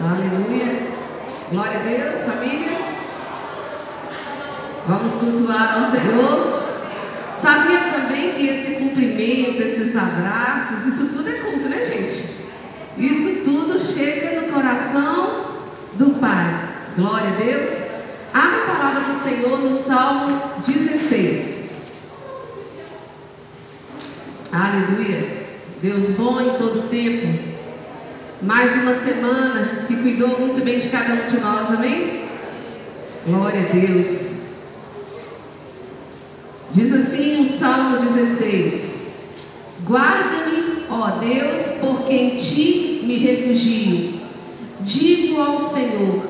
Aleluia. Glória a Deus, família. Vamos cultuar ao Senhor. Sabia também que esse cumprimento, esses abraços, isso tudo é culto, né, gente? Isso tudo chega no coração do Pai. Glória a Deus. Abra a palavra do Senhor no Salmo 16. Aleluia. Deus bom em todo tempo. Mais uma semana que cuidou muito bem de cada um de nós, amém? Glória a Deus. Diz assim o Salmo 16: Guarda-me, ó Deus, porque em ti me refugio. Digo ao Senhor: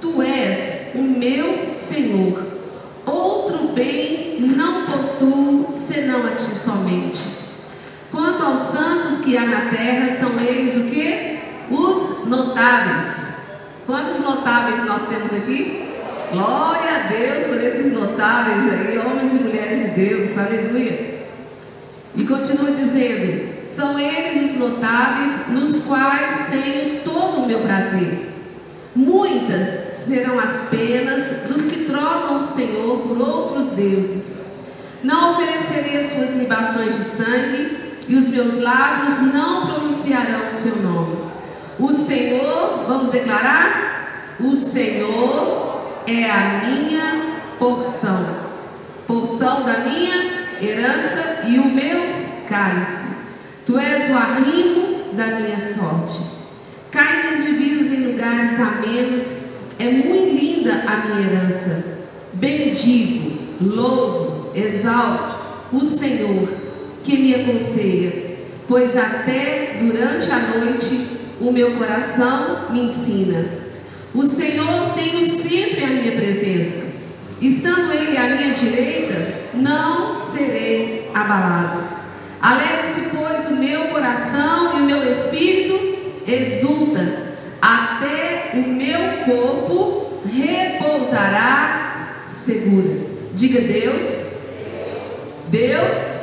Tu és o meu Senhor. Outro bem não possuo senão a ti somente. Quanto aos santos que há na terra, são eles o que? Os notáveis. Quantos notáveis nós temos aqui? Glória a Deus por esses notáveis aí, homens e mulheres de Deus, aleluia. E continua dizendo: são eles os notáveis nos quais tenho todo o meu prazer. Muitas serão as penas dos que trocam o Senhor por outros deuses. Não oferecerei as suas libações de sangue, e os meus lábios não pronunciarão o seu nome. O Senhor, vamos declarar? O Senhor é a minha porção, porção da minha herança e o meu cálice. Tu és o arrimo da minha sorte. Cai minhas divisas em lugares amenos, é muito linda a minha herança. Bendigo, louvo, exalto o Senhor que me aconselha, pois até durante a noite o meu coração me ensina. O Senhor tenho sempre a minha presença. Estando Ele à minha direita, não serei abalado. Alegra-se, pois, o meu coração e o meu espírito exulta. Até o meu corpo repousará segura. Diga Deus. Deus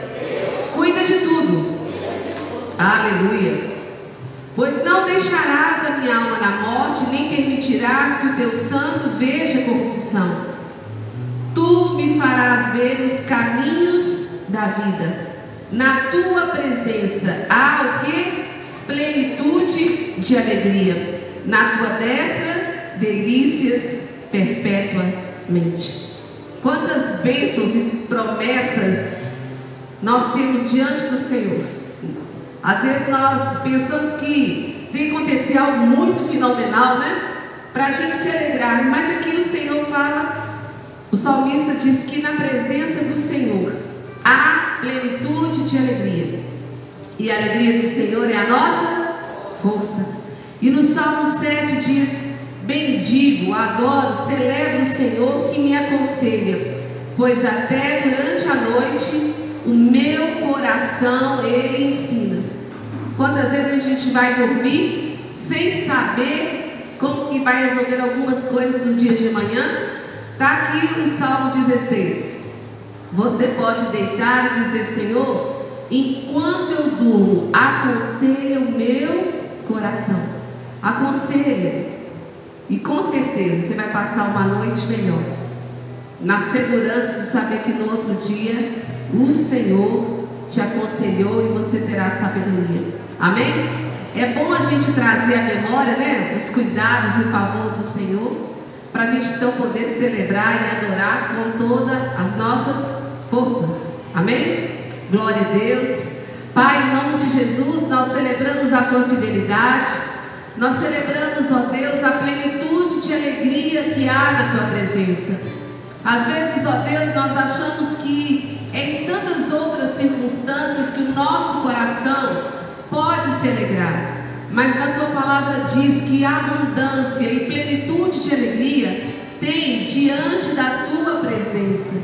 cuida de tudo. Aleluia. Pois não deixarás a minha alma na morte, nem permitirás que o teu santo veja corrupção. Tu me farás ver os caminhos da vida. Na tua presença há o que? Plenitude de alegria. Na tua destra, delícias perpetuamente. Quantas bênçãos e promessas nós temos diante do Senhor. Às vezes nós pensamos que tem que acontecer algo muito fenomenal, né? Para a gente se alegrar. Mas aqui o Senhor fala, o salmista diz que na presença do Senhor há plenitude de alegria. E a alegria do Senhor é a nossa força. E no Salmo 7 diz: Bendigo, adoro, celebro o Senhor que me aconselha, pois até durante a noite o meu coração ele ensina. Quantas vezes a gente vai dormir sem saber como que vai resolver algumas coisas no dia de manhã? Está aqui o Salmo 16. Você pode deitar e dizer, Senhor, enquanto eu durmo, aconselha o meu coração. Aconselha. E com certeza você vai passar uma noite melhor. Na segurança de saber que no outro dia o Senhor te aconselhou e você terá sabedoria. Amém? É bom a gente trazer à memória, né, os cuidados e o favor do Senhor, para a gente então poder celebrar e adorar com todas as nossas forças. Amém? Glória a Deus. Pai, em nome de Jesus, nós celebramos a tua fidelidade. Nós celebramos, ó Deus, a plenitude de alegria que há na tua presença. Às vezes, ó Deus, nós achamos que em tantas outras circunstâncias que o nosso coração pode se alegrar, mas na tua palavra diz que abundância e plenitude de alegria tem diante da tua presença.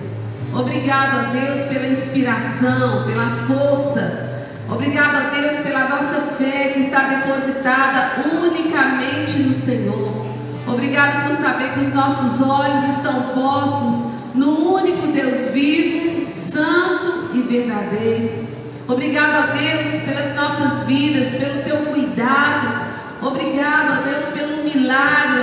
Obrigado a Deus pela inspiração, pela força. Obrigado a Deus pela nossa fé que está depositada unicamente no Senhor. Obrigado por saber que os nossos olhos estão postos no único Deus vivo, santo e verdadeiro. Obrigado a Deus pelas nossas vidas, pelo teu cuidado. Obrigado a Deus pelo milagre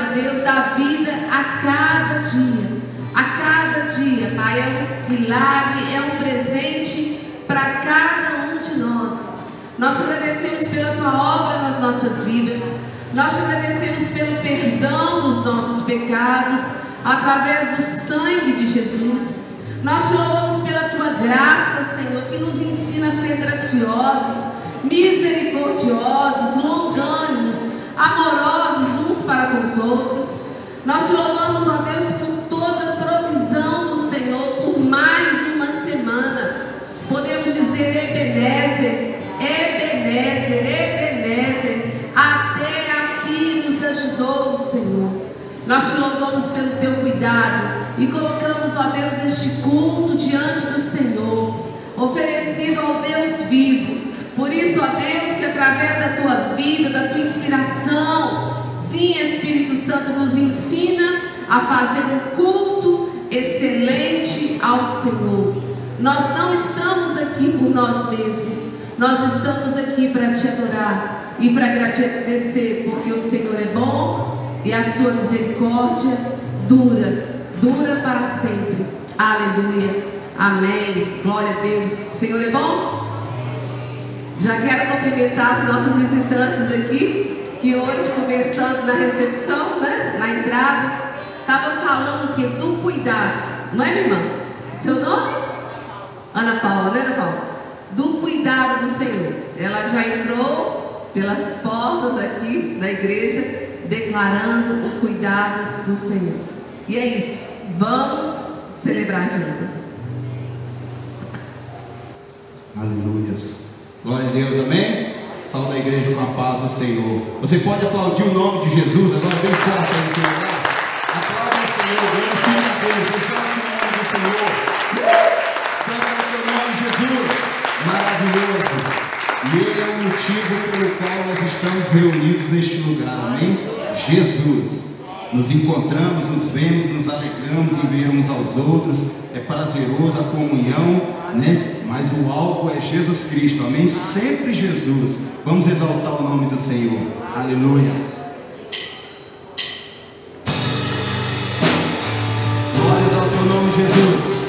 a cada dia. A cada dia, Pai, é um milagre, é um presente para cada um de nós. Nós te agradecemos pela tua obra nas nossas vidas. Nós te agradecemos pelo perdão dos nossos pecados através do sangue de Jesus. Nós te louvamos pela tua graça, Senhor, que nos ensina a ser graciosos, misericordiosos, longânimos, amorosos uns para com os outros. Nós te louvamos, ó Deus, por toda a provisão do Senhor, por mais uma semana. Podemos dizer Ebenezer, Ebenezer, Ebenezer, até aqui nos ajudou o Senhor. Nós te louvamos pelo teu cuidado e colocamos, ó Deus, este culto diante do Senhor, oferecido ao Deus vivo. Por isso, ó Deus, que através da tua vida, da tua inspiração, sim, Espírito Santo nos ensina a fazer um culto excelente ao Senhor. Nós não estamos aqui por nós mesmos, nós estamos aqui para te adorar e para agradecer, porque o Senhor é bom e a sua misericórdia dura, dura para sempre. Aleluia. Amém. Glória a Deus. Senhor é bom? Já quero cumprimentar os nossos visitantes aqui, que hoje, conversando na recepção, né, na entrada, estava falando que do cuidado, não é, minha irmã? Seu nome? Ana Paula, né, Ana Paula? Do cuidado do Senhor. Ela já entrou pelas portas aqui da igreja, declarando o cuidado do Senhor. E é isso. Vamos celebrar juntas. Aleluias. Glória a Deus, amém? Saúde a igreja com a paz do Senhor. Você pode aplaudir o nome de Jesus agora bem forte aí no seu lugar. Aplaude o Senhor, glorifica a Deus, exalte o nome do Senhor. Santo é o teu nome, Jesus. Maravilhoso. E Ele é o motivo pelo qual nós estamos reunidos neste lugar, amém? Jesus. Nos encontramos, nos vemos, nos alegramos em ver uns aos outros. É prazeroso a comunhão, né? Mas o alvo é Jesus Cristo, amém? Sempre Jesus. Vamos exaltar o nome do Senhor. Aleluia. Glórias ao teu nome, Jesus.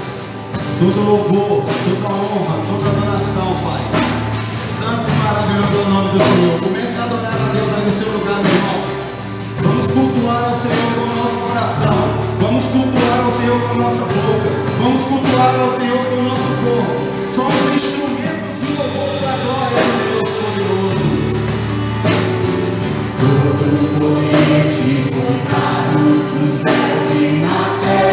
Todo louvor, toda honra, toda adoração, Pai. Santo e maravilhoso é o nome do Senhor. Comece a adorar a Deus aí no seu lugar, meu irmão. Vamos cultuar ao Senhor com nosso coração. Vamos cultuar ao Senhor com nossa boca. Vamos cultuar ao Senhor com nosso corpo. Somos instrumentos de louvor para a glória de Deus poderoso. Todo o poder te foi dado nos céus e na terra.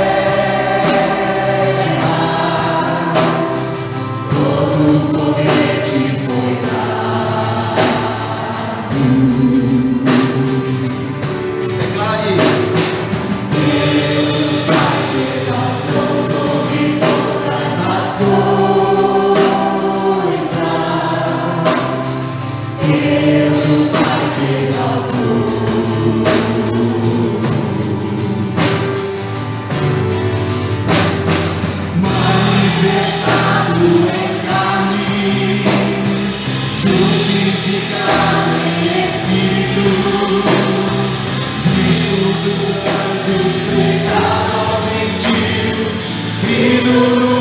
Todo o poder te foi Lulu.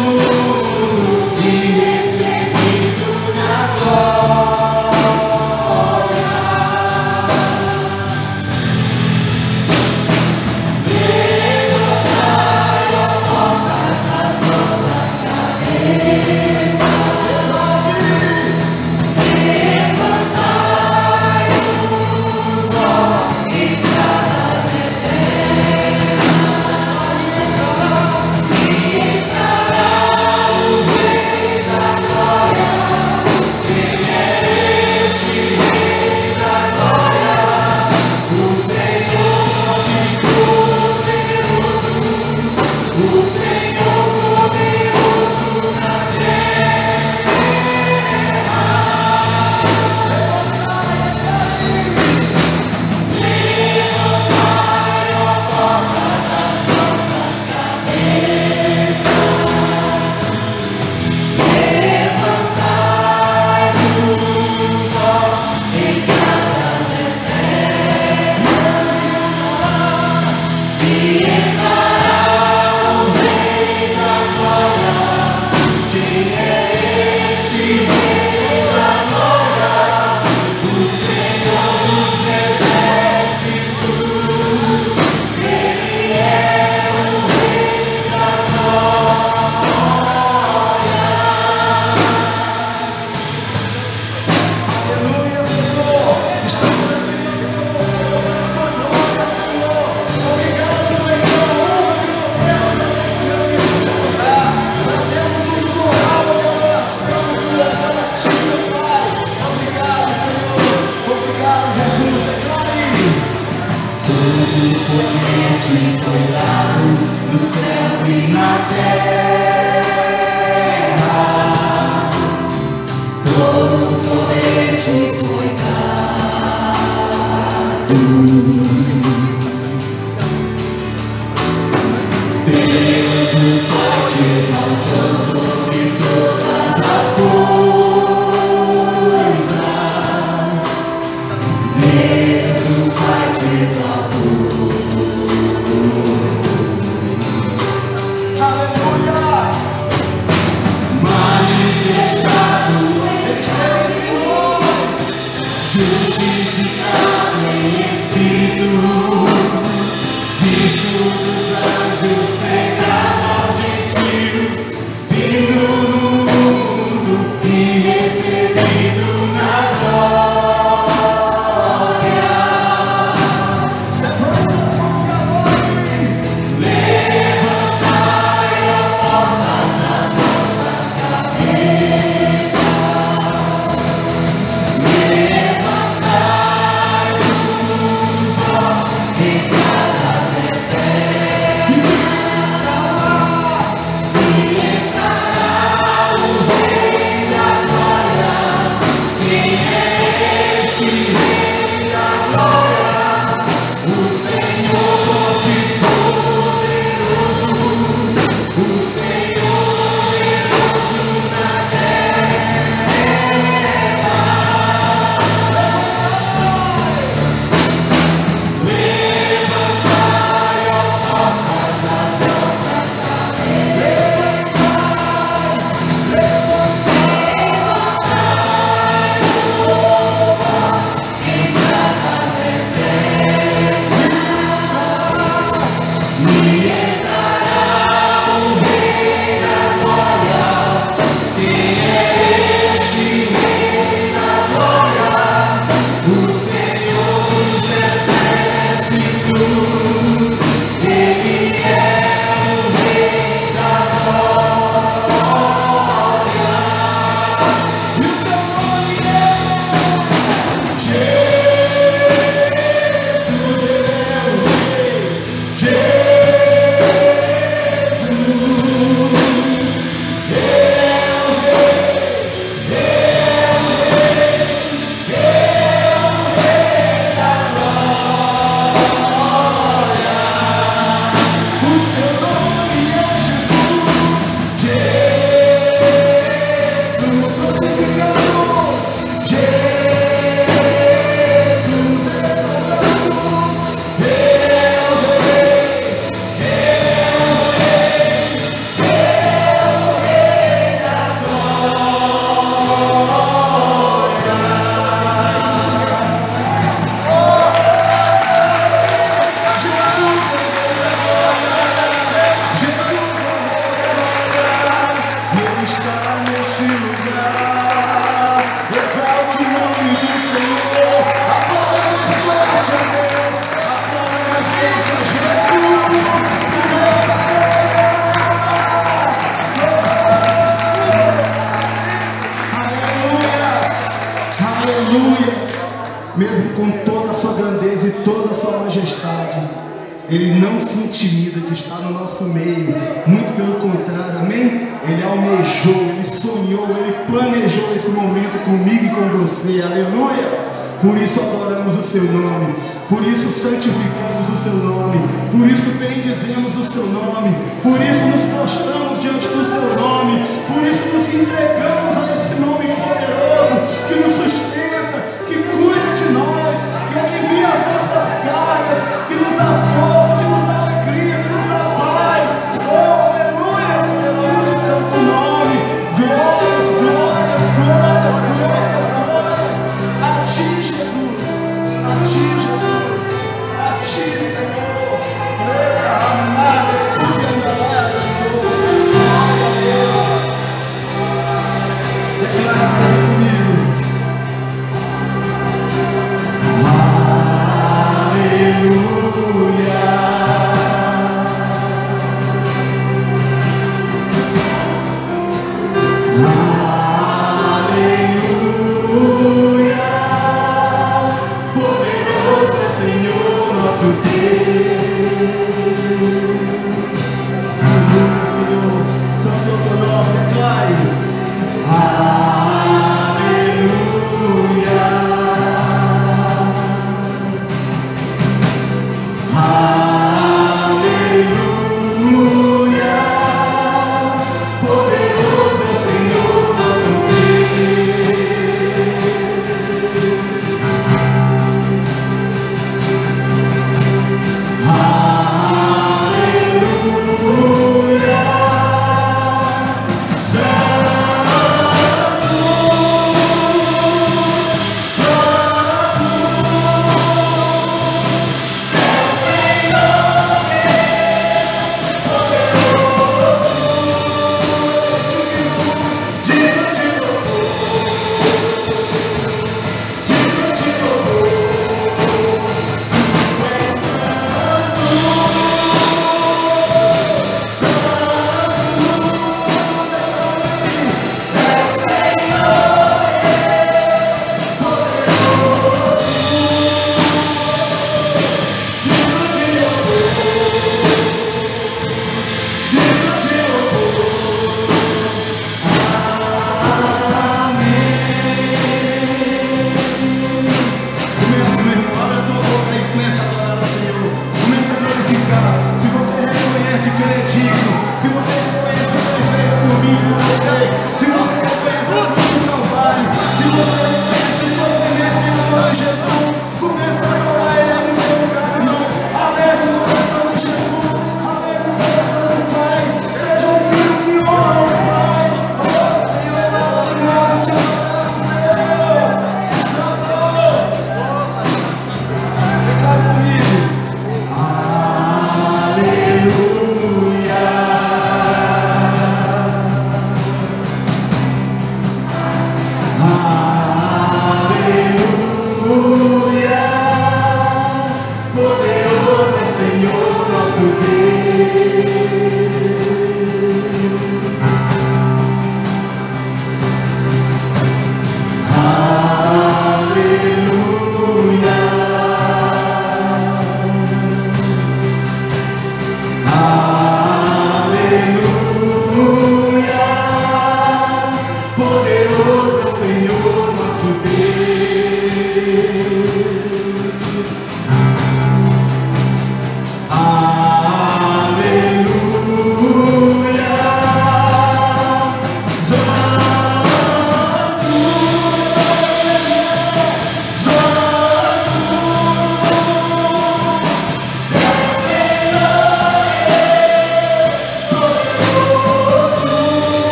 Justificado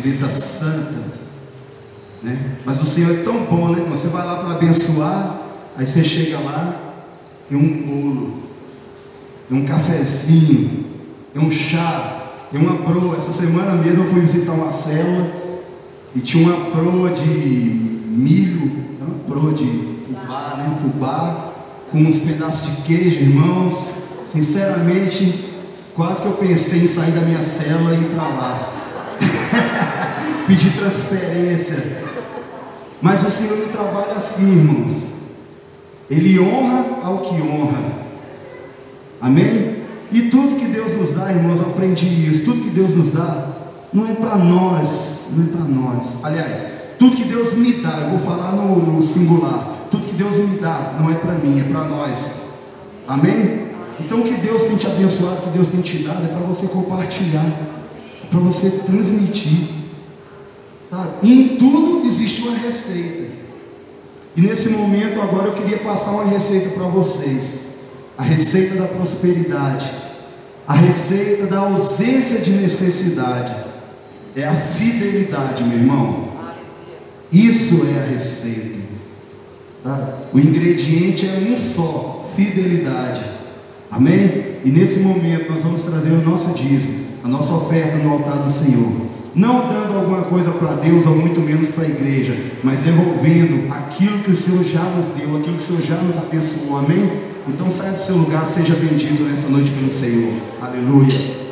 visita santa, né? Mas o Senhor é tão bom, né? Você vai lá para abençoar, aí você chega lá, tem um bolo, tem um cafezinho, tem um chá, tem uma broa. Essa semana mesmo eu fui visitar uma célula e tinha uma broa de milho, uma broa de fubá, né? Fubá, com uns pedaços de queijo, irmãos. Sinceramente, quase que eu pensei em sair da minha célula e ir para lá. Pedir transferência. Mas o Senhor não trabalha assim, irmãos. Ele honra ao que honra. Amém? E tudo que Deus nos dá, irmãos, eu aprendi isso. Tudo que Deus nos dá não é para nós, não é para nós. Aliás, tudo que Deus me dá, eu vou falar no, no singular. Tudo que Deus me dá não é para mim, é para nós. Amém? Então o que Deus tem te abençoado, o que Deus tem te dado, é para você compartilhar, é para você transmitir. Sabe? E em tudo existe uma receita. E nesse momento agora eu queria passar uma receita para vocês. A receita da prosperidade. A receita da ausência de necessidade. É a fidelidade, meu irmão. Isso é a receita. Sabe? O ingrediente é um só, fidelidade. Amém? E nesse momento nós vamos trazer o nosso dízimo, a nossa oferta no altar do Senhor não dando alguma coisa para Deus ou muito menos para a igreja, mas devolvendo aquilo que o Senhor já nos deu, aquilo que o Senhor já nos abençoou, amém? Então saia do seu lugar, seja bendito nessa noite pelo Senhor, aleluia.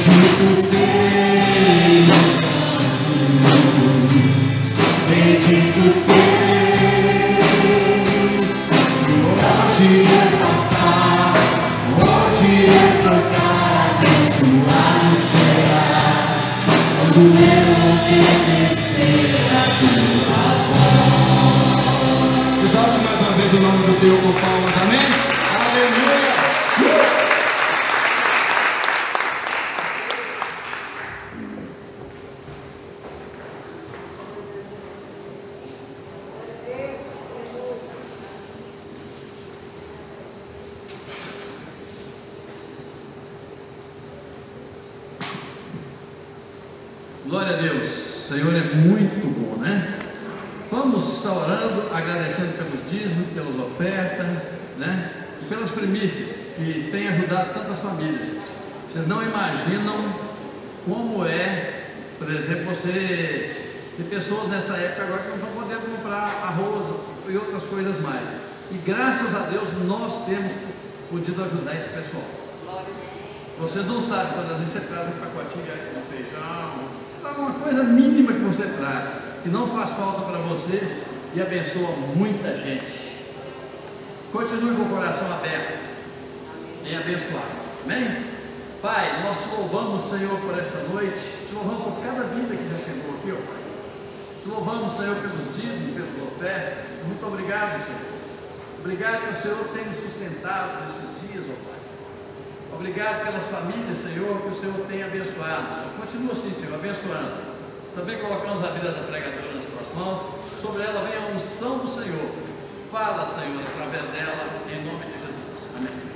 Bendito serei. Bendito serei. Onde eu passar, onde eu tocar, abençoado será. Quando eu obedecer a sua voz. Exalte mais uma vez o nome do Senhor com palmas, amém? Aleluia! Glória a Deus, o Senhor é muito bom, né? Vamos estar orando, agradecendo pelos dízimos, pelas ofertas, né? E pelas primícias que têm ajudado tantas famílias, gente. Vocês não imaginam como é, por exemplo, você tem pessoas nessa época agora que não estão podendo comprar arroz e outras coisas mais. E graças a Deus nós temos podido ajudar esse pessoal. Vocês não sabem quando às vezes você traz um pacotinho aí com feijão, uma coisa mínima que você traz, que não faz falta para você e abençoa muita gente. Continue com o coração aberto em abençoar. Amém? Pai, nós te louvamos, Senhor, por esta noite. Te louvamos por cada vida que já chegou aqui, ó Pai. Te louvamos, Senhor, pelos dízimos, pelas ofertas. Muito obrigado, Senhor. Obrigado que o Senhor tem nos sustentado nesses dias, ó Pai. Obrigado pelas famílias, Senhor, que o Senhor tem abençoado. Senhor. Continua assim, Senhor, abençoando. Também colocamos a vida da pregadora nas tuas mãos. Sobre ela vem a unção do Senhor. Fala, Senhor, através dela, em nome de Jesus. Amém.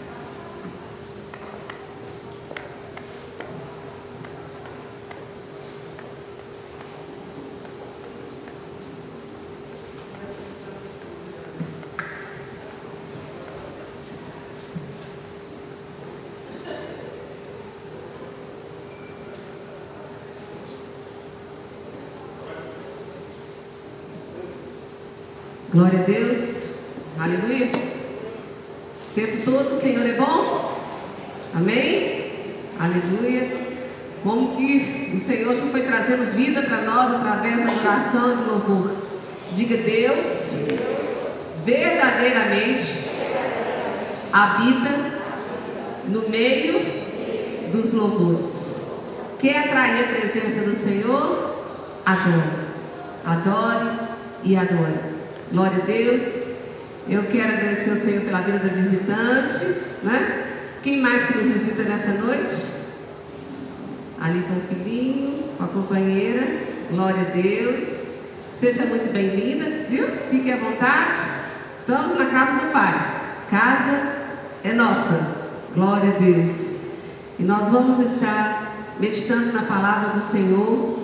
Glória a Deus. Aleluia. O tempo todo o Senhor é bom? Amém? Aleluia. Como que o Senhor já foi trazendo vida para nós através da oração e do louvor. Diga Deus, verdadeiramente habita no meio dos louvores. Quer atrair a presença do Senhor? Adore. Adore e adore. Glória a Deus. Eu quero agradecer ao Senhor pela vida da visitante, né? Quem mais que nos visita nessa noite? Ali com o filhinho, com a companheira. Glória a Deus. Seja muito bem-vinda, viu? Fique à vontade. Estamos na casa do Pai. Casa é nossa. Glória a Deus. E nós vamos estar meditando na palavra do Senhor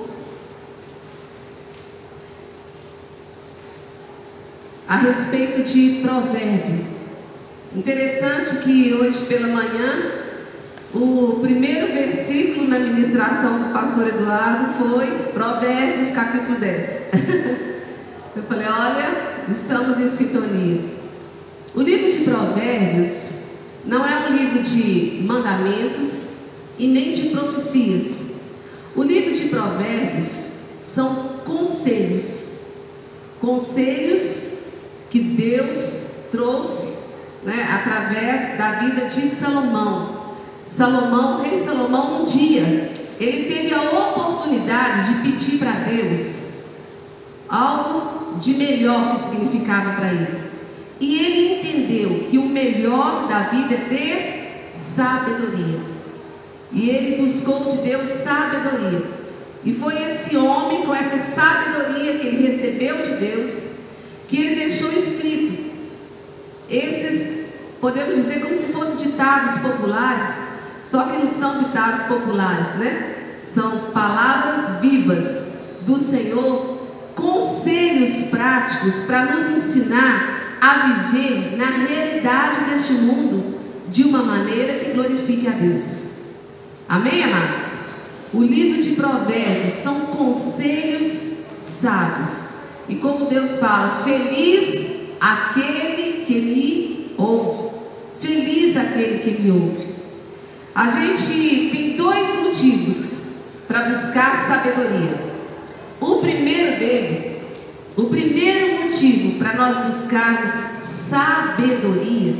a respeito de provérbio. Interessante que hoje pela manhã, o primeiro versículo na ministração do pastor Eduardo foi Provérbios capítulo 10. Eu falei, olha, estamos em sintonia. O livro de Provérbios não é um livro de mandamentos e nem de profecias. O livro de Provérbios são conselhos. Conselhos que Deus trouxe né, através da vida de Salomão. Salomão, rei Salomão, um dia, ele teve a oportunidade de pedir para Deus algo de melhor que significava para ele. E ele entendeu que o melhor da vida é ter sabedoria. E ele buscou de Deus sabedoria. E foi esse homem, com essa sabedoria que ele recebeu de Deus, que ele deixou escrito. Esses, podemos dizer, como se fossem ditados populares, só que não são ditados populares, né? São palavras vivas do Senhor, conselhos práticos para nos ensinar a viver na realidade deste mundo de uma maneira que glorifique a Deus. Amém, amados? O livro de Provérbios são conselhos sábios. E como Deus fala, feliz aquele que me ouve. Feliz aquele que me ouve. A gente tem dois motivos para buscar sabedoria. O primeiro deles, o primeiro motivo para nós buscarmos sabedoria,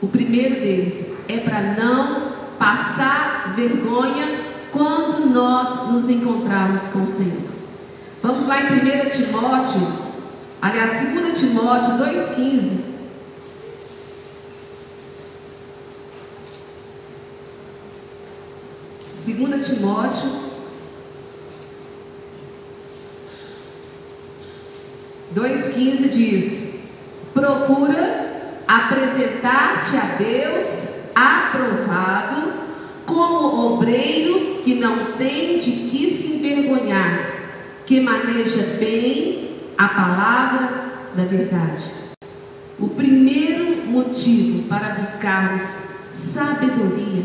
o primeiro deles é para não passar vergonha quando nós nos encontrarmos com o Senhor. Vamos lá em 1 Timóteo, aliás, 2 Timóteo 2,15. Segunda Timóteo 2,15 diz: Procura apresentar-te a Deus aprovado, como obreiro que não tem de que se envergonhar, que maneja bem a palavra da verdade. O primeiro motivo para buscarmos sabedoria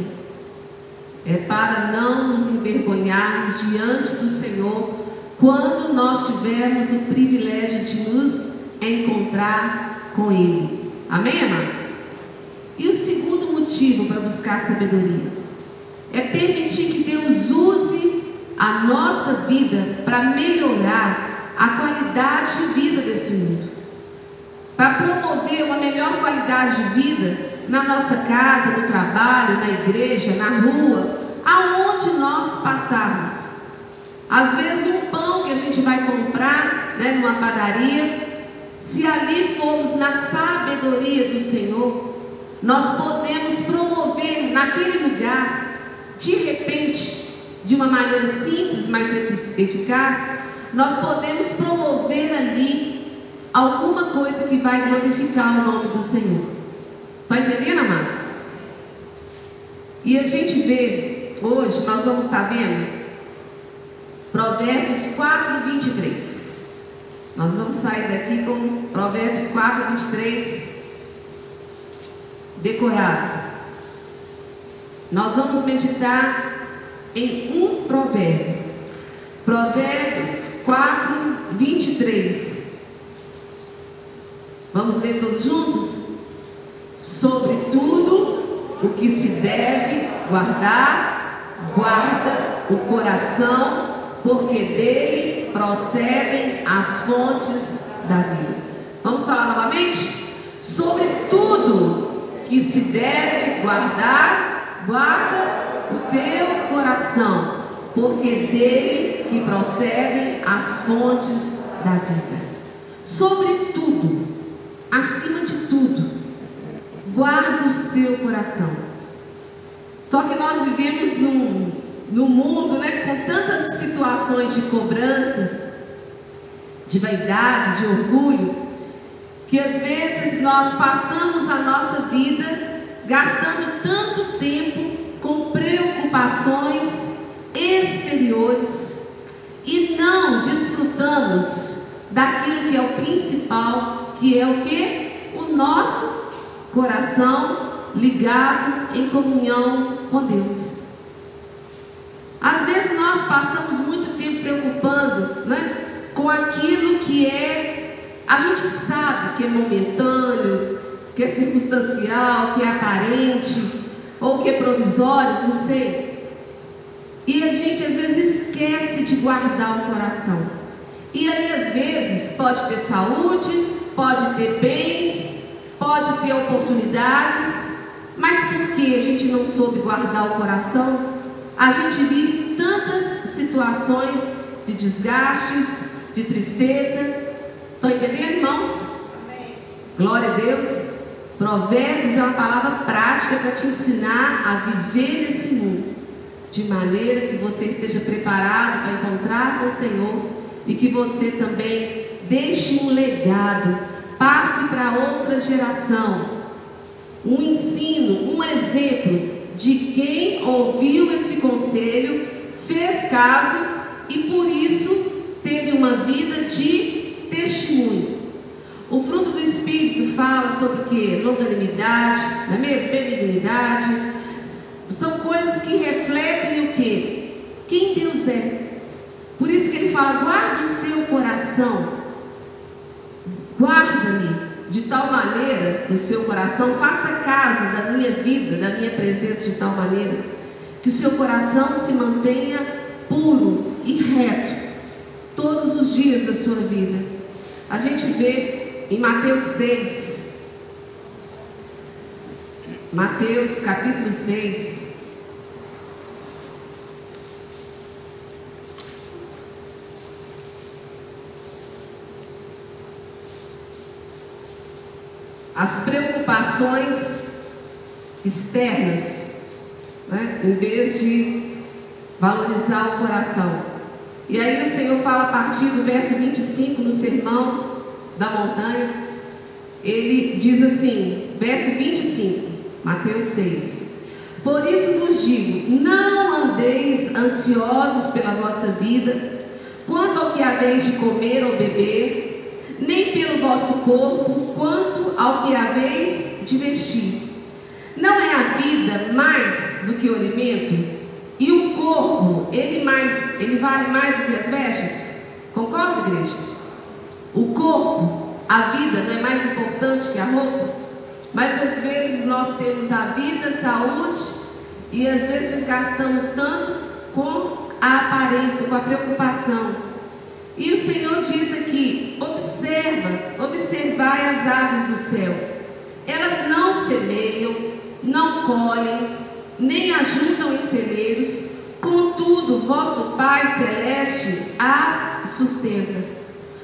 é para não nos envergonharmos diante do Senhor quando nós tivermos o privilégio de nos encontrar com Ele. Amém, amados? E o segundo motivo para buscar sabedoria é permitir que Deus use a nossa vida para melhorar a qualidade de vida desse mundo, para promover uma melhor qualidade de vida na nossa casa, no trabalho, na igreja, na rua, aonde nós passarmos. Às vezes um pão que a gente vai comprar né, numa padaria, se ali formos na sabedoria do Senhor, nós podemos promover naquele lugar, de repente, de uma maneira simples, mas eficaz, nós podemos promover ali alguma coisa que vai glorificar o nome do Senhor. Está entendendo, amados? E a gente vê, hoje, nós vamos estar vendo Provérbios 4, 23. Nós vamos sair daqui com Provérbios 4, 23 decorado. Nós vamos meditar em um provérbio. Provérbios 4, 23. Vamos ler todos juntos? Sobre tudo o que se deve guardar, guarda o coração, porque dele procedem as fontes da vida. Vamos falar novamente? Sobre tudo que se deve guardar, guarda o teu coração, porque dele que procedem as fontes da vida. Sobre tudo, acima de tudo, guarda o seu coração. Só que nós vivemos num, no mundo, né, com tantas situações de cobrança, de vaidade, de orgulho, que às vezes nós passamos a nossa vida gastando tanto tempo com preocupações exteriores e não desfrutamos daquilo que é o principal, que é o que? O nosso coração ligado em comunhão com Deus. Às vezes nós passamos muito tempo preocupando né, com aquilo que é, a gente sabe que é momentâneo, que é circunstancial, que é aparente, ou que é provisório, não sei. E a gente às vezes esquece de guardar o coração. E aí às vezes pode ter saúde, pode ter bens, pode ter oportunidades, mas porque a gente não soube guardar o coração, a gente vive tantas situações de desgastes, de tristeza. Estão entendendo, irmãos? Amém. Glória a Deus. Provérbios é uma palavra prática para te ensinar a viver nesse mundo, de maneira que você esteja preparado para encontrar com o Senhor e que você também deixe um legado, passe para outra geração, um ensino, um exemplo de quem ouviu esse conselho, fez caso e por isso teve uma vida de testemunho. O fruto Espírito fala sobre o que? Longanimidade, não é mesmo? Benignidade. São coisas que refletem o que? Quem Deus é. Por isso que ele fala: guarda o seu coração, guarda-me de tal maneira no seu coração, faça caso da minha vida, da minha presença de tal maneira, que o seu coração se mantenha puro e reto todos os dias da sua vida. A gente vê em Mateus 6, Mateus capítulo 6, as preocupações externas, né? em vez de valorizar o coração. E aí o Senhor fala a partir do verso 25 no sermão da montanha, ele diz assim, verso 25, Mateus 6. Por isso vos digo: não andeis ansiosos pela vossa vida, quanto ao que haveis de comer ou beber, nem pelo vosso corpo, quanto ao que haveis de vestir. Não é a vida mais do que o alimento? E o corpo, ele, mais, ele vale mais do que as vestes? Concorda, igreja? O corpo, a vida, não é mais importante que a roupa? Mas às vezes nós temos a vida, saúde, e às vezes desgastamos tanto com a aparência, com a preocupação. E o Senhor diz aqui: observa, observai as aves do céu. Elas não semeiam, não colhem, nem ajuntam em celeiros, contudo, vosso Pai celeste as sustenta.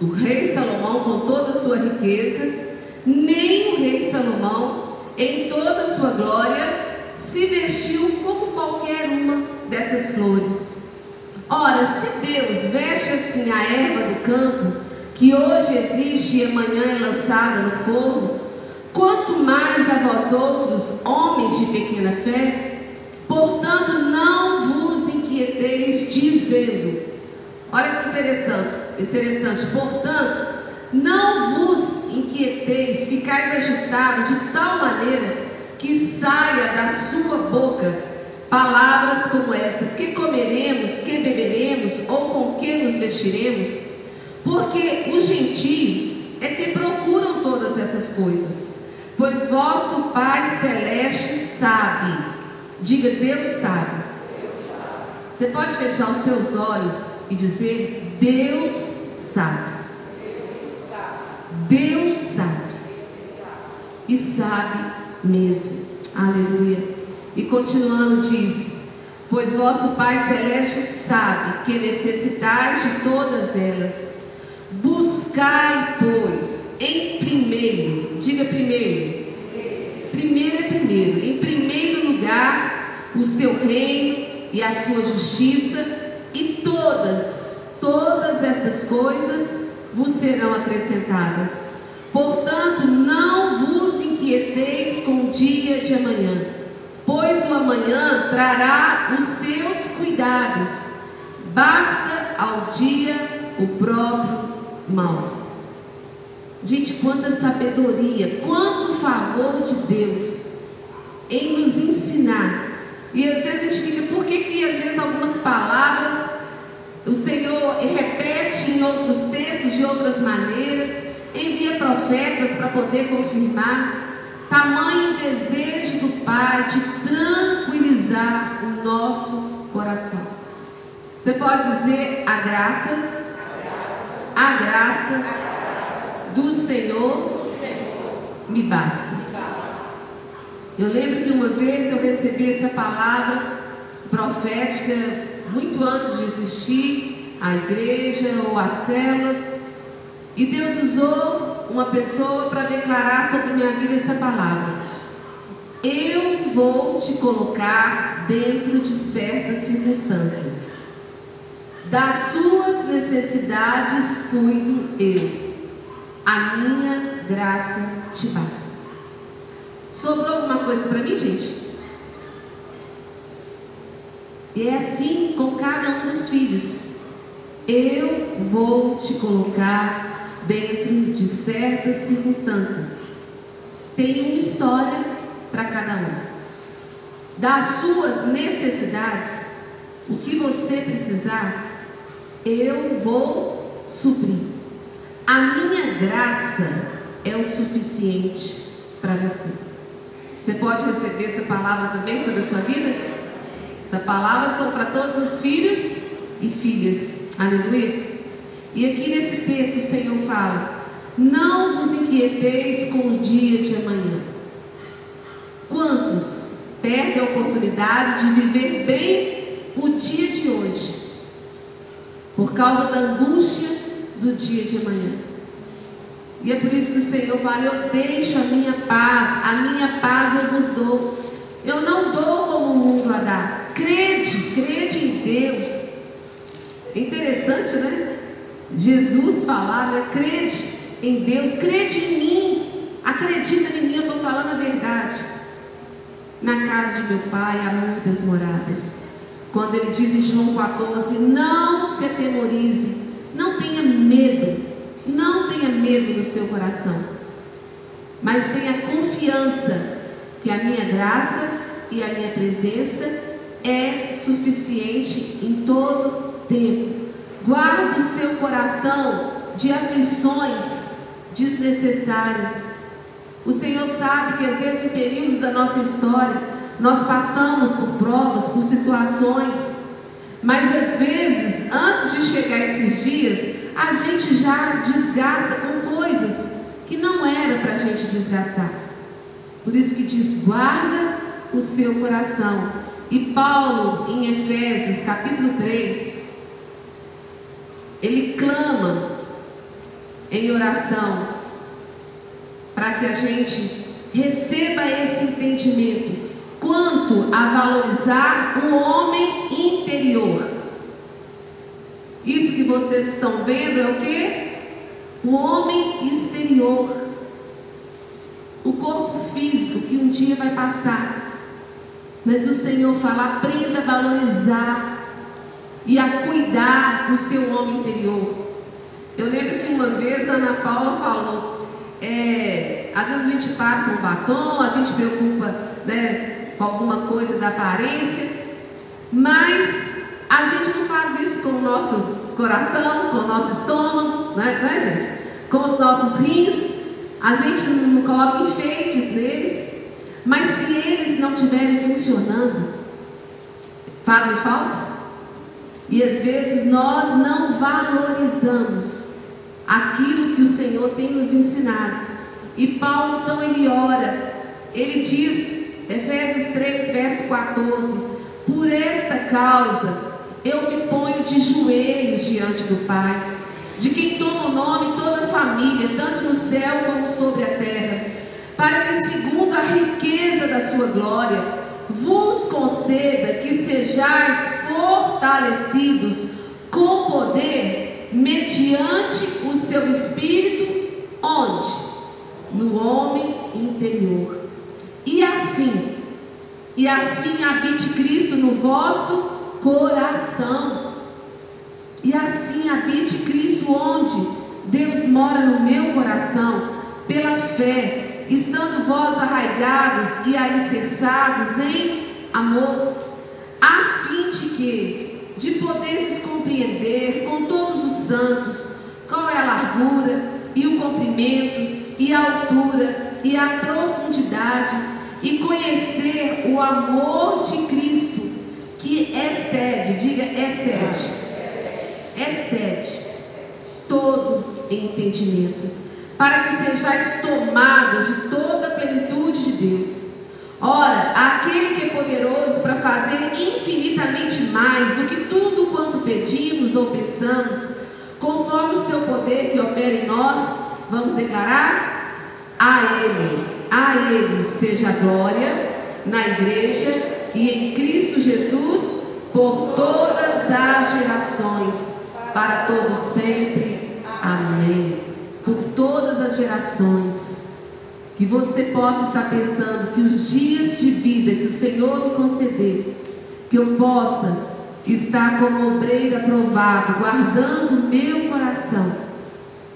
o rei Salomão, com toda a sua riqueza, nem o rei Salomão, em toda a sua glória, se vestiu como qualquer uma dessas flores. Ora, se Deus veste assim a erva do campo, que hoje existe e amanhã é lançada no forno, quanto mais a vós outros, homens de pequena fé, portanto não vos inquieteis dizendo, olha que interessante, interessante, portanto, não vos inquieteis, ficais agitados de tal maneira que saia da sua boca palavras como essa: que comeremos, que beberemos, ou com que nos vestiremos? Porque os gentios é que procuram todas essas coisas pois vosso Pai Celeste sabe. Diga, Deus sabe. Você pode fechar os seus olhos e dizer: Deus sabe. Deus sabe. E sabe mesmo. Aleluia. E continuando diz: Pois vosso Pai Celeste sabe que necessitais de todas elas. Buscai, pois, em primeiro, diga primeiro, primeiro é primeiro, em primeiro lugar, o seu reino e a sua justiça, e todas, todas essas coisas vos serão acrescentadas. Portanto, não vos inquieteis com o dia de amanhã, pois o amanhã trará os seus cuidados. Basta ao dia o próprio mal. Gente, quanta sabedoria, quanto favor de Deus em nos ensinar. E às vezes a gente fica, por que, que às vezes algumas palavras o Senhor repete em outros textos, de outras maneiras, envia profetas para poder confirmar. Tamanho desejo do Pai de tranquilizar o nosso coração. Você pode dizer a graça a graça do Senhor me basta. Eu lembro que uma vez eu recebi essa palavra profética muito antes de existir a igreja ou a célula, e Deus usou uma pessoa para declarar sobre minha vida essa palavra. Eu vou te colocar dentro de certas circunstâncias. Das suas necessidades cuido eu. A minha graça te basta. Sobrou alguma coisa para mim, gente? E é assim com cada um dos filhos. Eu vou te colocar dentro de certas circunstâncias. Tem uma história para cada um. Das suas necessidades, o que você precisar, eu vou suprir. A minha graça é o suficiente para você. Você pode receber essa palavra também sobre a sua vida? Essa palavra são para todos os filhos e filhas. Aleluia. E aqui nesse texto o Senhor fala: Não vos inquieteis com o dia de amanhã. Quantos perdem a oportunidade de viver bem o dia de hoje por causa da angústia do dia de amanhã? E é por isso que o Senhor fala: Eu deixo a minha paz, a minha paz eu vos dou. Eu não dou como o mundo a dar. Crede, crede em Deus. É interessante, né? Jesus falar, né? Crede em Deus, crede em mim. Acredita em mim, eu estou falando a verdade. Na casa de meu pai há muitas moradas. Quando ele diz em João 14: Não se atemorize, não tenha medo, não tenha medo no seu coração, mas tenha confiança que a minha graça e a minha presença é suficiente em todo tempo. Guarde o seu coração de aflições desnecessárias. O Senhor sabe que às vezes em períodos da nossa história nós passamos por provas, por situações, mas às vezes, antes de chegar esses dias, a gente já desgasta com coisas que não era para a gente desgastar. Por isso que diz: guarda o seu coração e Paulo, em Efésios capítulo 3, ele clama em oração para que a gente receba esse entendimento quanto a valorizar o homem interior. Isso que vocês estão vendo é o que? O homem exterior. O corpo físico que um dia vai passar. Mas o Senhor fala: aprenda a valorizar e a cuidar do seu homem interior. Eu lembro que uma vez a Ana Paula falou: é, às vezes a gente passa um batom, a gente preocupa né, com alguma coisa da aparência, mas a gente não faz isso com o nosso coração, com o nosso estômago, né, né gente? Com os nossos rins, a gente não coloca enfeites neles. Mas se eles não estiverem funcionando, fazem falta? E às vezes nós não valorizamos aquilo que o Senhor tem nos ensinado. E Paulo então ele ora, ele diz, Efésios 3, verso 14: Por esta causa eu me ponho de joelhos diante do Pai, de quem toma o nome toda a família, tanto no céu como sobre a terra para que, segundo a riqueza da sua glória, vos conceda que sejais fortalecidos com poder mediante o seu espírito, onde? No homem interior. E assim, e assim habite Cristo no vosso coração. E assim habite Cristo onde? Deus mora no meu coração, pela fé estando vós arraigados e alicerçados em amor, a fim de que, de poderes compreender com todos os santos qual é a largura e o comprimento e a altura e a profundidade e conhecer o amor de Cristo que excede, diga excede, excede todo entendimento para que sejais tomados de toda a plenitude de Deus. Ora, aquele que é poderoso para fazer infinitamente mais do que tudo quanto pedimos ou pensamos, conforme o seu poder que opera em nós, vamos declarar? A Ele, a Ele seja glória na igreja e em Cristo Jesus por todas as gerações, para todos sempre. Amém. por todas as gerações. Que você possa estar pensando que os dias de vida que o Senhor me conceder, que eu possa estar como obreiro aprovado, guardando meu coração,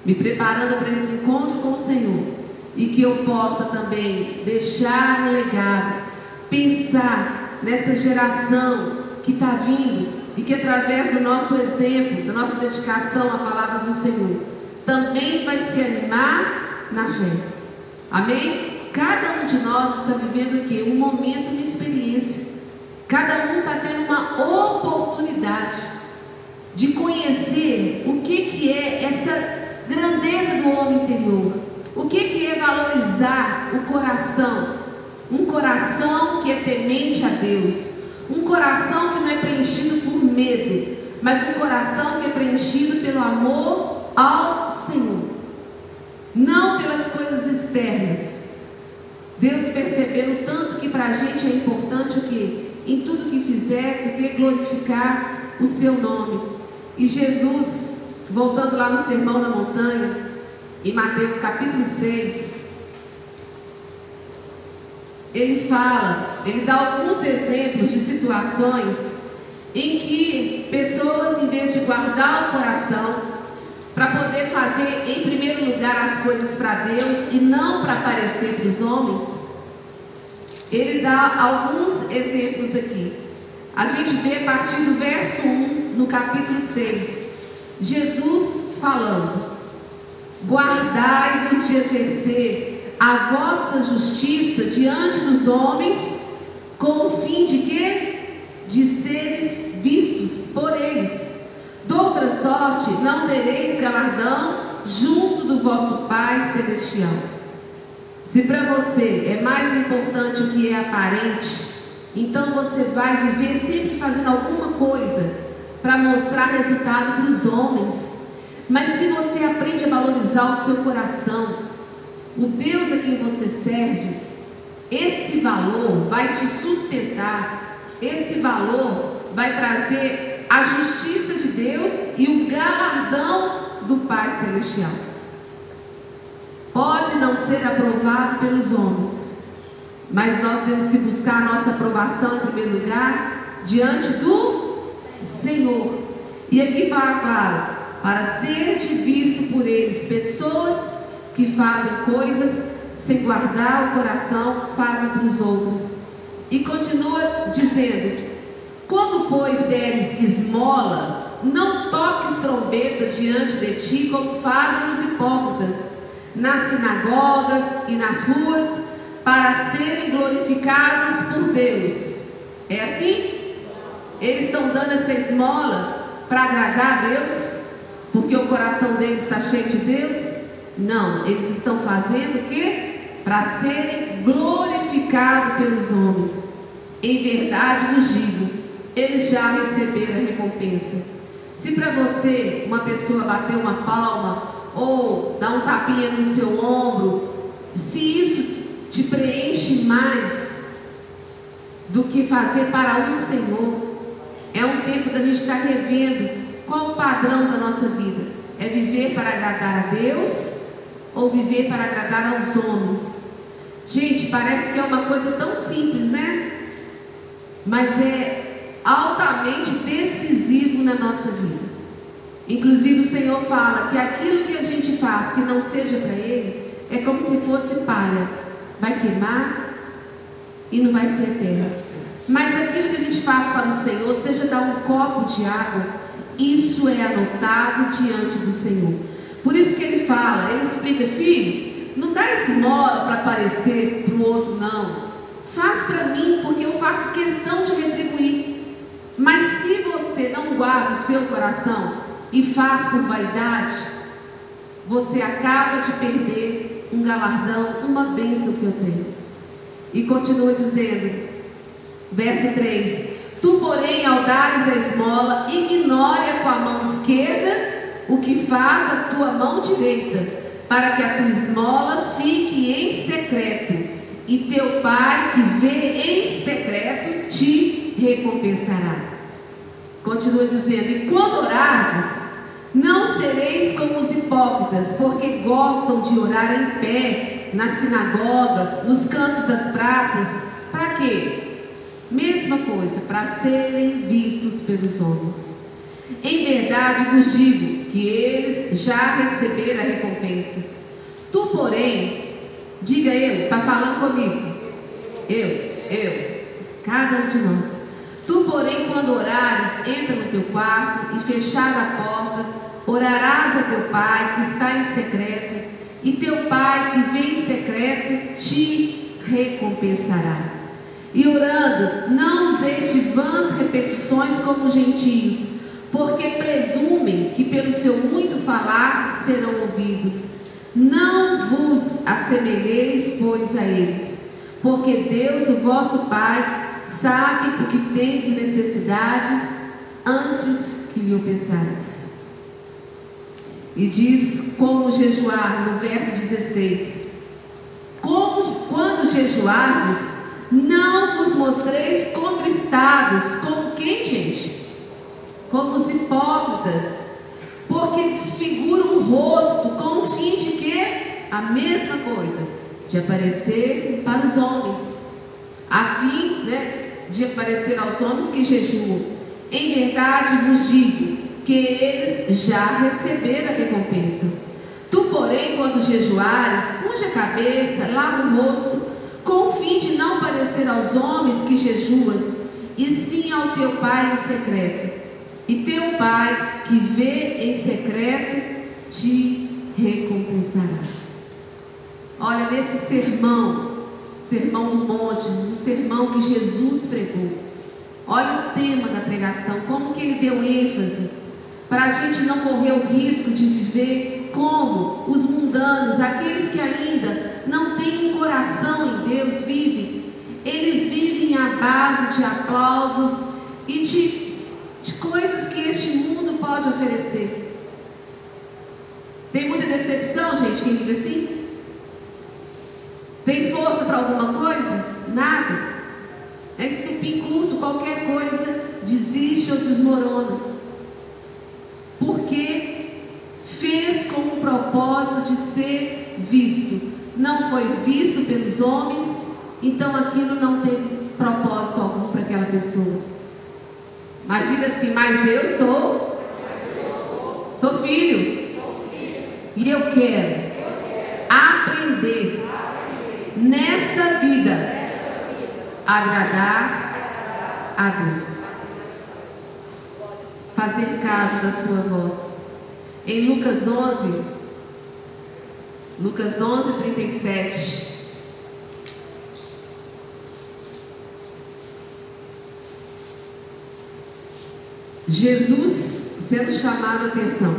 me preparando para esse encontro com o Senhor, e que eu possa também deixar um legado, pensar nessa geração que está vindo e que através do nosso exemplo, da nossa dedicação à palavra do Senhor, também vai se animar na fé. Amém? Cada um de nós está vivendo o quê? Um momento, uma experiência. Cada um está tendo uma oportunidade de conhecer o que, que é essa grandeza do homem interior. O que, que é valorizar o coração. Um coração que é temente a Deus. Um coração que não é preenchido por medo, mas um coração que é preenchido pelo amor ao Senhor. Não pelas coisas externas. Deus percebendo tanto que para a gente é importante o que? Em tudo que fizeres, o que? Glorificar o seu nome. E Jesus, voltando lá no Sermão da Montanha, em Mateus capítulo 6, ele fala, ele dá alguns exemplos de situações em que pessoas, em vez de guardar o coração, para poder fazer em primeiro lugar as coisas para Deus e não para aparecer para os homens, ele dá alguns exemplos aqui. A gente vê a partir do verso 1, no capítulo 6, Jesus falando: Guardai-vos de exercer a vossa justiça diante dos homens, com o fim de quê? De seres vistos por eles. Doutra sorte, não tereis galardão junto do vosso Pai Celestial. Se para você é mais importante o que é aparente, então você vai viver sempre fazendo alguma coisa para mostrar resultado para os homens. Mas se você aprende a valorizar o seu coração, o Deus a quem você serve, esse valor vai te sustentar, esse valor vai trazer a justiça de Deus e o galardão do Pai Celestial. Pode não ser aprovado pelos homens, mas nós temos que buscar a nossa aprovação em primeiro lugar diante do Senhor. E aqui fala claro, para ser visto por eles pessoas que fazem coisas sem guardar o coração, fazem para os outros. E continua dizendo: Quando, pois, deres esmola, não toques trombeta diante de ti, como fazem os hipócritas, nas sinagogas e nas ruas, para serem glorificados por Deus. É assim? Eles estão dando essa esmola para agradar a Deus, porque o coração deles está cheio de Deus? Não, eles estão fazendo o quê? Para serem glorificados pelos homens. Em verdade vos digo, eles já receberam a recompensa. Se para você uma pessoa bater uma palma ou dar um tapinha no seu ombro, se isso te preenche mais do que fazer para o Senhor, é um tempo da gente estar revendo qual o padrão da nossa vida. É viver para agradar a Deus ou viver para agradar aos homens. Gente, parece que é uma coisa tão simples, né? Mas é altamente decisivo na nossa vida. Inclusive o Senhor fala que aquilo que a gente faz que não seja para Ele é como se fosse palha, vai queimar e não vai ser eterno. Mas aquilo que a gente faz para o Senhor, seja dar um copo de água, isso é anotado diante do Senhor. Por isso que ele fala, ele explica, filho, não dá esmola para aparecer para o outro, não. Faz para mim, porque eu faço questão de retribuir. Mas se você não guarda o seu coração e faz por vaidade, você acaba de perder um galardão, uma bênção que eu tenho. E continua dizendo, verso 3: Tu, porém, ao dares a esmola, ignore a tua mão esquerda o que faz a tua mão direita, para que a tua esmola fique em secreto, e teu Pai que vê em secreto te recompensará. Continua dizendo: E quando orardes, Não sereis como os hipócritas, porque gostam de orar em pé nas sinagogas, nos cantos das praças. Para quê? Mesma coisa, para serem vistos pelos homens. Em verdade vos digo que eles já receberam a recompensa. Tu, porém, diga eu, está falando comigo. Eu, eu, cada um de nós. Tu, porém, quando orares, entra no teu quarto e fechada a porta, orarás a teu pai que está em secreto, e teu pai que vem em secreto te recompensará. E orando, não useis de vãs repetições como gentios, porque presumem que pelo seu muito falar serão ouvidos. Não vos assemelheis, pois, a eles, porque Deus, o vosso Pai, sabe o que tendes necessidades antes que lhe o pensais. E diz como jejuar, no verso 16: como, quando jejuardes, não vos mostreis contristados, como quem, gente? Como os hipócritas, porque desfiguram o rosto com o fim de quê? A mesma coisa, de aparecer para os homens, a fim né, de aparecer aos homens que jejuam. Em verdade vos digo que eles já receberam a recompensa. Tu, porém, quando jejuares, unge a cabeça, lava o rosto, com o fim de não parecer aos homens que jejuas, e sim ao teu Pai em secreto. E teu Pai, que vê em secreto, te recompensará. Olha, nesse sermão, sermão do monte, no sermão que Jesus pregou, olha o tema da pregação, como que ele deu ênfase, para a gente não correr o risco de viver como os mundanos, aqueles que ainda não têm um coração em Deus, vivem. Eles vivem à base de aplausos e de, de coisas que este mundo pode oferecer. Tem muita decepção, gente, quem vive assim? Tem força para alguma coisa? Nada. É estupim culto, qualquer coisa desiste ou desmorona. Porque fez com o propósito de ser visto. Não foi visto pelos homens, então aquilo não teve propósito algum para aquela pessoa. Mas diga assim, mas eu sou, sou filho. E eu quero aprender nessa vida agradar a Deus. Fazer caso da sua voz. Em Lucas 11, Lucas 11, 37. Jesus sendo chamado a atenção.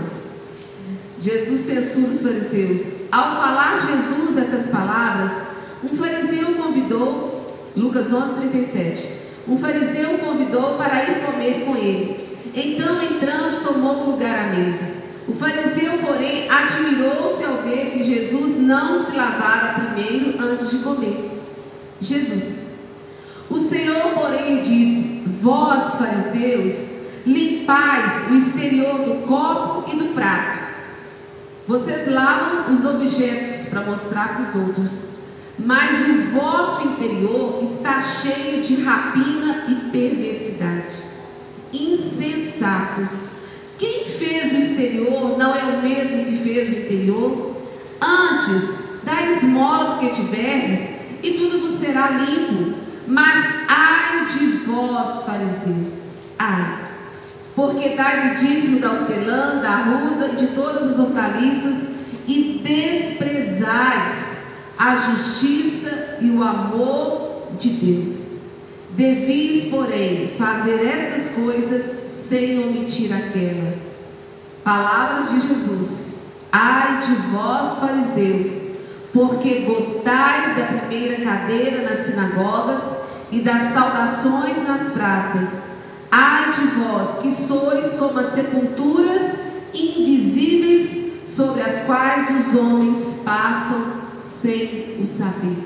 Jesus censura os fariseus. Ao falar Jesus essas palavras, um fariseu convidou, Lucas 11, 37. Um fariseu convidou para ir comer com ele. Então, entrando, tomou lugar à mesa. O fariseu, porém, admirou-se ao ver que Jesus não se lavara primeiro antes de comer. Jesus. O Senhor, porém, lhe disse: Vós, fariseus, limpais o exterior do copo e do prato. Vocês lavam os objetos para mostrar para os outros, mas o vosso interior está cheio de rapina e perversidade. Insensatos. Quem fez o exterior não é o mesmo que fez o interior? Antes, dá esmola do que tiverdes, e tudo vos será limpo. Mas ai de vós, fariseus, ai, porque dais o dízimo da hortelã, da arruda e de todas as hortaliças, e desprezais a justiça e o amor de Deus. Devis, porém, fazer estas coisas sem omitir aquela. Palavras de Jesus. Ai de vós, fariseus, porque gostais da primeira cadeira nas sinagogas e das saudações nas praças. Ai de vós, que sois como as sepulturas invisíveis sobre as quais os homens passam sem o saber.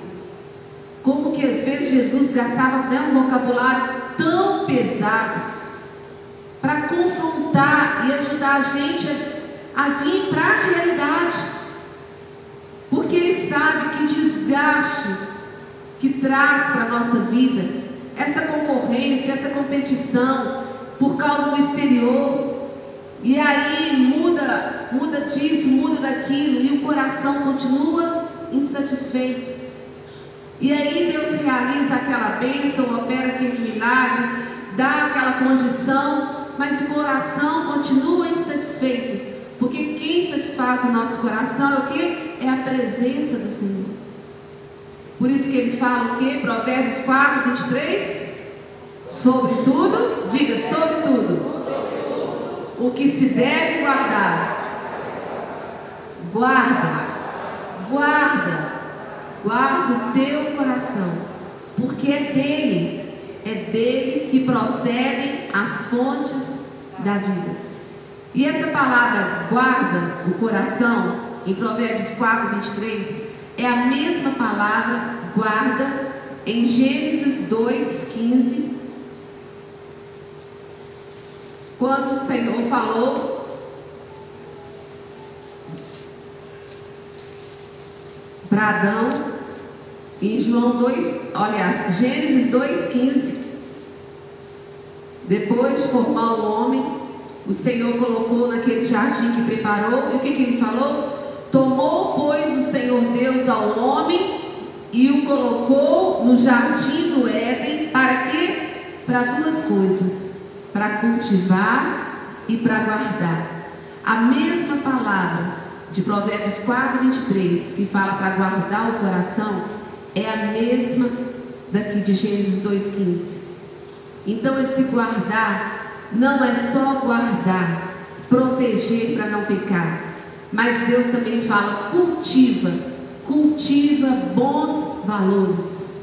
Como que às vezes Jesus gastava né, um vocabulário tão pesado para confrontar e ajudar a gente a vir para a realidade. Porque Ele sabe que desgaste que traz para a nossa vida essa concorrência, essa competição por causa do exterior. E aí muda, muda disso, muda daquilo, e o coração continua insatisfeito. E aí Deus realiza aquela bênção, opera aquele milagre, dá aquela condição, mas o coração continua insatisfeito. Porque quem satisfaz o nosso coração é o que? É a presença do Senhor. Por isso que ele fala o que? Provérbios 4, 23. Sobre tudo, diga sobre tudo. O que se deve guardar. Guarda, guarda Guarda o teu coração, porque é dele, é dele que procedem as fontes da vida. E essa palavra guarda o coração, em Provérbios 4, 23, é a mesma palavra guarda em Gênesis 2, 15. Quando o Senhor falou para Adão em João 2, aliás, Gênesis 2,15. Depois de formar o homem, o Senhor colocou naquele jardim que preparou, e o que, que ele falou? Tomou, pois, o Senhor Deus ao homem e o colocou no jardim do Éden, para quê? Para duas coisas: para cultivar e para guardar. A mesma palavra de Provérbios 4, 23, que fala para guardar o coração, é a mesma daqui de Gênesis 2,15. Então, esse guardar não é só guardar, proteger para não pecar, mas Deus também fala: cultiva, cultiva bons valores.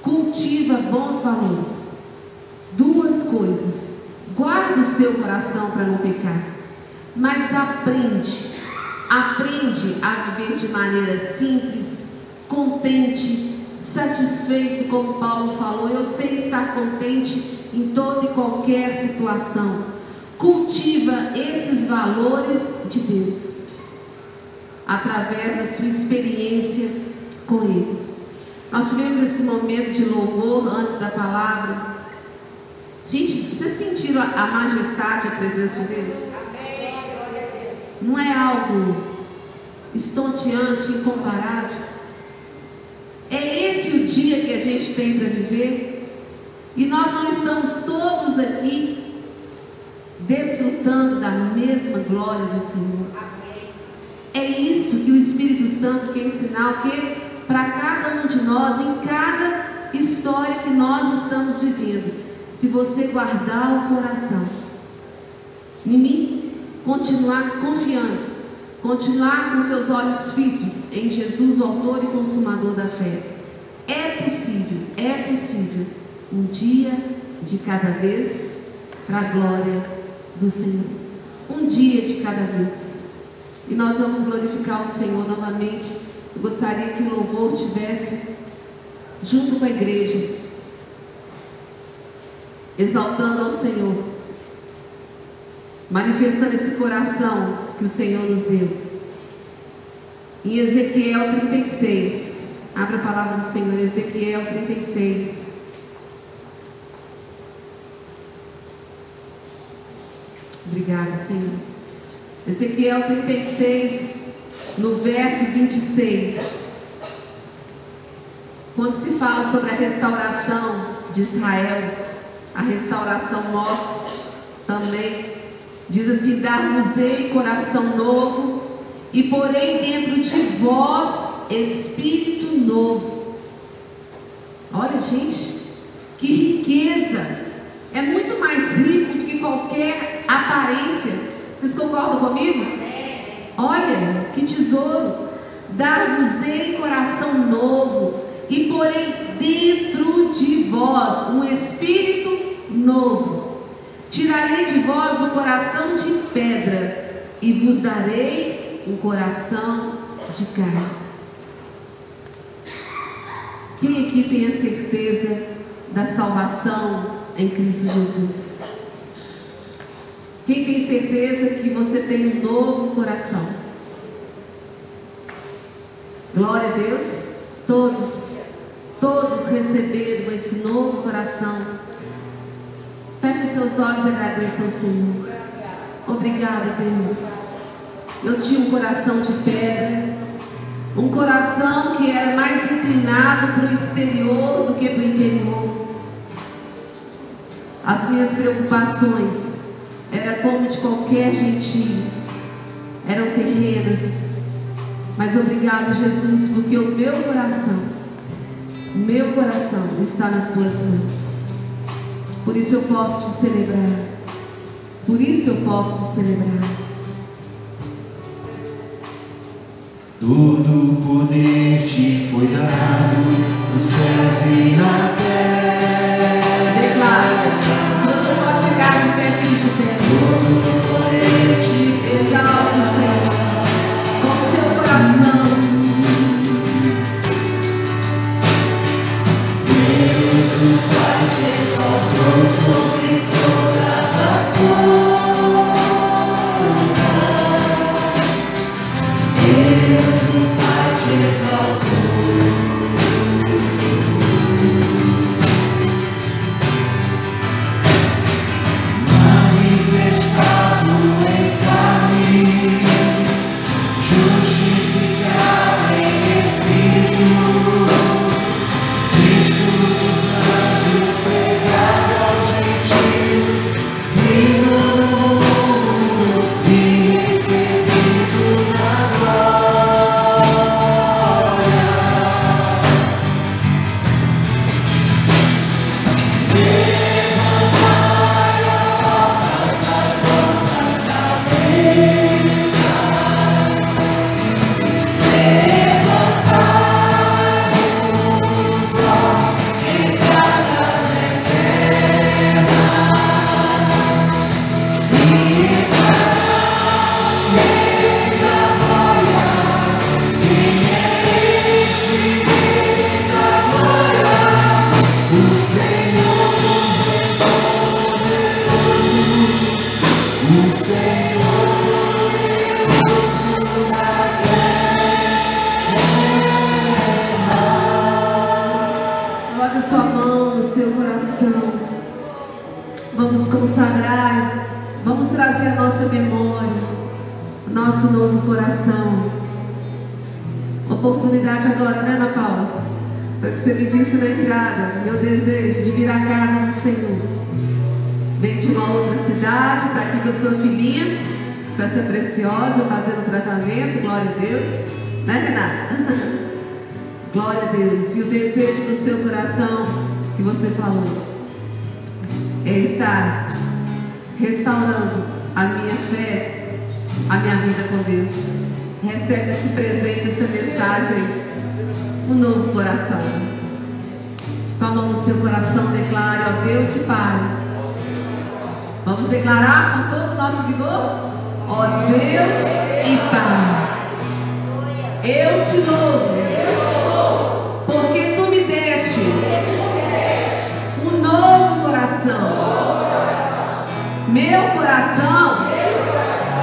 Cultiva bons valores. Duas coisas. Guarda o seu coração para não pecar, mas aprende, aprende a viver de maneira simples, contente, satisfeito, como Paulo falou. Eu sei estar contente em toda e qualquer situação. Cultiva esses valores de Deus através da sua experiência com Ele. Nós tivemos esse momento de louvor antes da palavra. Gente, vocês sentiram a, majestade, a presença de Deus? Não é algo estonteante, incomparável? É esse o dia que a gente tem para viver. E nós não estamos todos aqui desfrutando da mesma glória do Senhor. É isso que o Espírito Santo quer ensinar o que para cada um de nós em cada história que nós estamos vivendo. Se você guardar o coração em mim, continuar confiando, Continuar com seus olhos fitos em Jesus, o autor e consumador da fé. É possível, é possível, um dia de cada vez, para a glória do Senhor. Um dia de cada vez. E nós vamos glorificar o Senhor novamente. Eu gostaria que o louvor tivesse junto com a igreja, exaltando ao Senhor, manifestando esse coração que o Senhor nos deu. Em Ezequiel 36, abra a palavra do Senhor, Ezequiel 36. Obrigado, Senhor. Ezequiel 36, no verso 26. Quando se fala sobre a restauração de Israel, a restauração nossa também Diz assim: Dar-vos-ei coração novo, e porei dentro de vós espírito novo. Olha, gente, que riqueza! É muito mais rico do que qualquer aparência. Vocês concordam comigo? Olha, que tesouro! Dar-vos-ei coração novo, e porei dentro de vós um espírito novo Tirarei de vós o coração de pedra e vos darei um coração de carne. Quem aqui tem a certeza da salvação em Cristo Jesus? Quem tem certeza que você tem um novo coração? Glória a Deus. Todos, todos receberam esse novo coração. Feche seus olhos e agradeça ao Senhor. Obrigado, Deus. Eu tinha um coração de pedra, um coração que era mais inclinado para o exterior do que para o interior. As minhas preocupações eram como de qualquer gentil, eram terrenas. Mas obrigado, Jesus, porque o meu coração, o meu coração está nas tuas mãos. Por isso eu posso te celebrar. Por isso eu posso te celebrar. Todo poder te foi dado nos céus e na terra. Declara. Você pode ficar de pé, de pé. Todo poder te foi Exalte o Senhor te exaltou que você falou é estar restaurando a minha fé, a minha vida com Deus. Recebe esse presente, essa mensagem, um novo coração. Com a mão no seu coração, declare, ó Deus e Pai. Vamos declarar com todo o nosso vigor? Ó Deus e Pai. Eu te louvo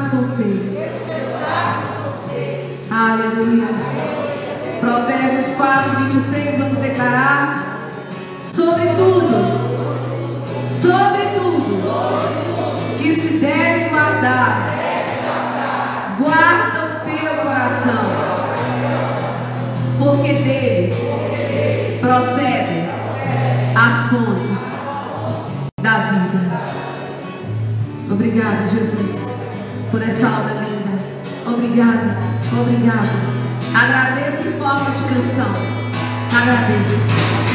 sábios conselhos. Aleluia. Provérbios 4, 26, vamos declarar. Sobretudo, sobretudo, que se deve guardar, guarda o teu coração, porque dele procedem as fontes da vida. Obrigada, Jesus por essa obra linda. Obrigado, obrigado. Agradeço em forma de canção. Agradeço.